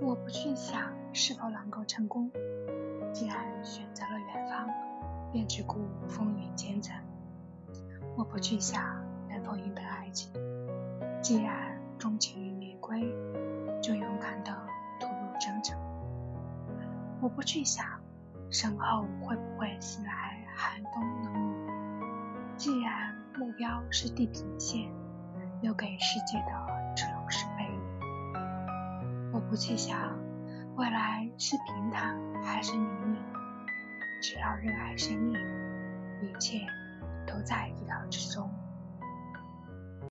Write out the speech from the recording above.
我不去想是否能够成功，既然选择了远方，便只顾风雨兼程。我不去想能否赢得爱情，既然钟情于玫瑰，就勇敢地吐露真诚。我不去想身后会不会袭来寒冬冷雨，既然目标是地平线，留给世界的只能是。不去想未来是平坦还是泥泞，只要热爱生命，一切都在意料之中。